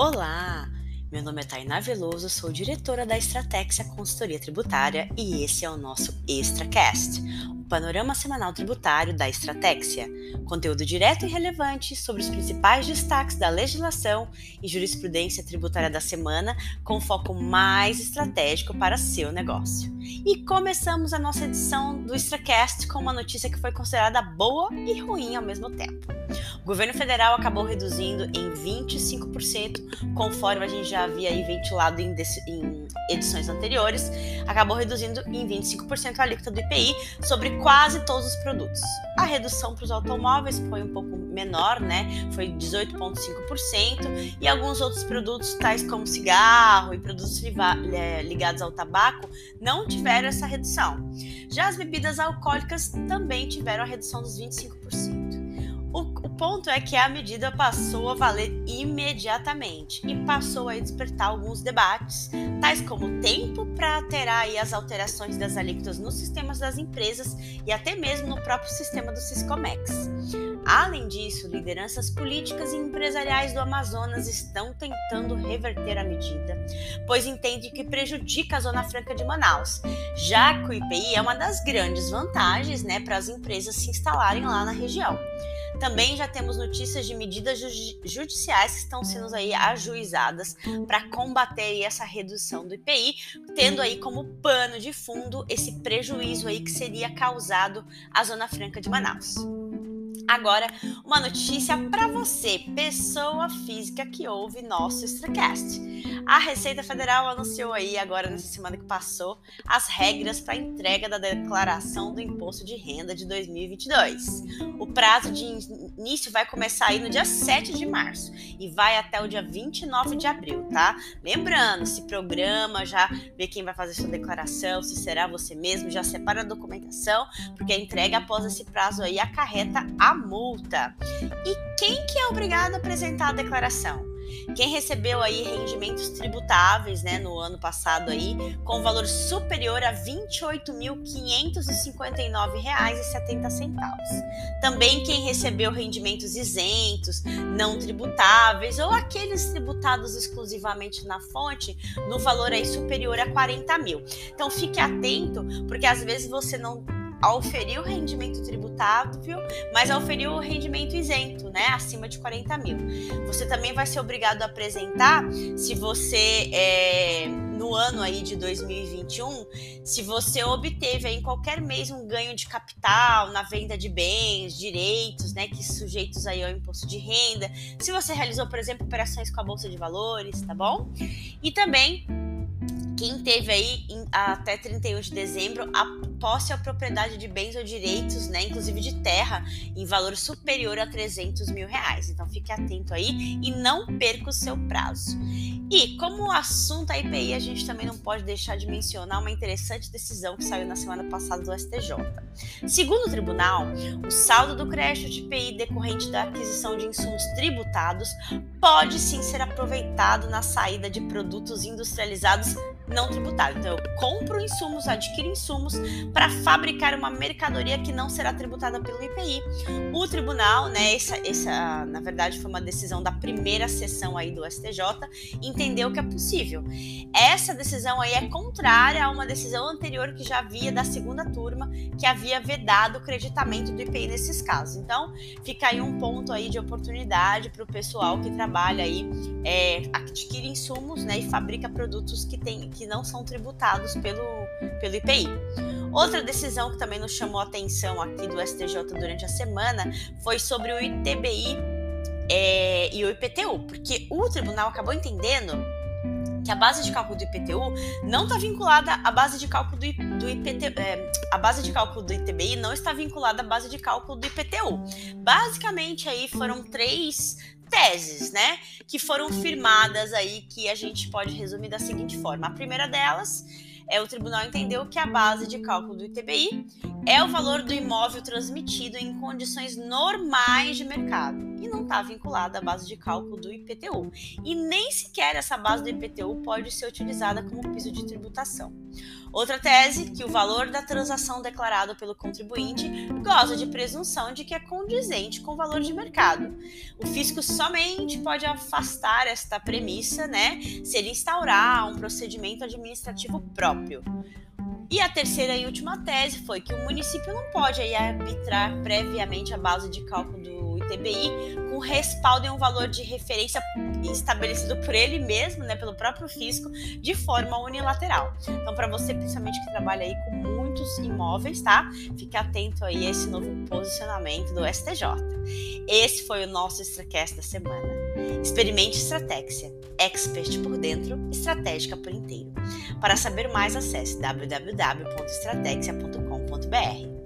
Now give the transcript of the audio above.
Olá! Meu nome é Tainá Veloso, sou diretora da Estratégia Consultoria Tributária e esse é o nosso ExtraCast, o panorama semanal tributário da Estratégia, conteúdo direto e relevante sobre os principais destaques da legislação e jurisprudência tributária da semana, com foco mais estratégico para seu negócio. E começamos a nossa edição do ExtraCast com uma notícia que foi considerada boa e ruim ao mesmo tempo. Governo federal acabou reduzindo em 25%, conforme a gente já havia ventilado em, em edições anteriores, acabou reduzindo em 25% a alíquota do IPI sobre quase todos os produtos. A redução para os automóveis foi um pouco menor, né? Foi 18,5%, e alguns outros produtos, tais como cigarro e produtos é, ligados ao tabaco, não tiveram essa redução. Já as bebidas alcoólicas também tiveram a redução dos 25%. Ponto é que a medida passou a valer imediatamente e passou a despertar alguns debates, tais como o tempo para alterar as alterações das alíquotas nos sistemas das empresas e até mesmo no próprio sistema do Siscomex. Além disso, lideranças políticas e empresariais do Amazonas estão tentando reverter a medida, pois entendem que prejudica a Zona Franca de Manaus, já que o IPI é uma das grandes vantagens né, para as empresas se instalarem lá na região. Também já temos notícias de medidas judiciais que estão sendo aí ajuizadas para combater essa redução do IPI, tendo aí como pano de fundo esse prejuízo aí que seria causado à Zona Franca de Manaus. Agora, uma notícia para você, pessoa física que ouve nosso Extracast. A Receita Federal anunciou aí, agora nessa semana que passou, as regras para entrega da declaração do Imposto de Renda de 2022. O prazo de início vai começar aí no dia 7 de março e vai até o dia 29 de abril, tá? Lembrando, se programa, já vê quem vai fazer sua declaração, se será você mesmo, já separa a documentação, porque a entrega após esse prazo aí acarreta a multa. E quem que é obrigado a apresentar a declaração? Quem recebeu aí rendimentos tributáveis, né, no ano passado aí, com valor superior a R$ 28.559,70. Também quem recebeu rendimentos isentos, não tributáveis ou aqueles tributados exclusivamente na fonte, no valor aí superior a 40 mil. Então fique atento, porque às vezes você não auferir o rendimento tributável, mas auferir o rendimento isento, né, acima de 40 mil. Você também vai ser obrigado a apresentar, se você é, no ano aí de 2021, se você obteve em qualquer mês um ganho de capital na venda de bens, direitos, né, que sujeitos aí ao imposto de renda, se você realizou, por exemplo, operações com a bolsa de valores, tá bom? E também quem teve aí até 31 de dezembro a posse ou propriedade de bens ou direitos, né, inclusive de terra, em valor superior a 300 mil reais. Então fique atento aí e não perca o seu prazo. E como o assunto é IPI, a gente também não pode deixar de mencionar uma interessante decisão que saiu na semana passada do STJ. Segundo o tribunal, o saldo do crédito de IPI decorrente da aquisição de insumos tributados pode sim ser aproveitado na saída de produtos industrializados não tributário. Então, eu compro insumos, adquiro insumos para fabricar uma mercadoria que não será tributada pelo IPI. O tribunal, né, essa, essa, na verdade, foi uma decisão da primeira sessão aí do STJ, entendeu que é possível. Essa decisão aí é contrária a uma decisão anterior que já havia da segunda turma, que havia vedado o creditamento do IPI nesses casos. Então, fica aí um ponto aí de oportunidade para o pessoal que trabalha aí, é, adquire insumos, né, e fabrica produtos que tem que não são tributados pelo, pelo IPI. Outra decisão que também nos chamou a atenção aqui do STJ durante a semana foi sobre o ITBI é, e o IPTU, porque o tribunal acabou entendendo que a base de cálculo do IPTU não está vinculada à base de cálculo do, do IPT, é, a base de cálculo do ITBI não está vinculada à base de cálculo do IPTU. Basicamente aí foram três teses, né, que foram firmadas aí que a gente pode resumir da seguinte forma. A primeira delas é o tribunal entendeu que a base de cálculo do ITBI é o valor do imóvel transmitido em condições normais de mercado e não está vinculada à base de cálculo do IPTU. E nem sequer essa base do IPTU pode ser utilizada como piso de tributação. Outra tese, que o valor da transação declarado pelo contribuinte goza de presunção de que é condizente com o valor de mercado. O fisco somente pode afastar esta premissa, né, se ele instaurar um procedimento administrativo próprio. E a terceira e última tese foi que o município não pode aí arbitrar previamente a base de cálculo do ITBI com respaldo em um valor de referência estabelecido por ele mesmo, né, pelo próprio fisco, de forma unilateral. Então, para você, principalmente que trabalha aí com muitos imóveis, tá? Fique atento aí a esse novo posicionamento do STJ. Esse foi o nosso Extracast da semana. Experimente Estratégia, expert por dentro, estratégica por inteiro. Para saber mais, acesse www.estratégia.com.br.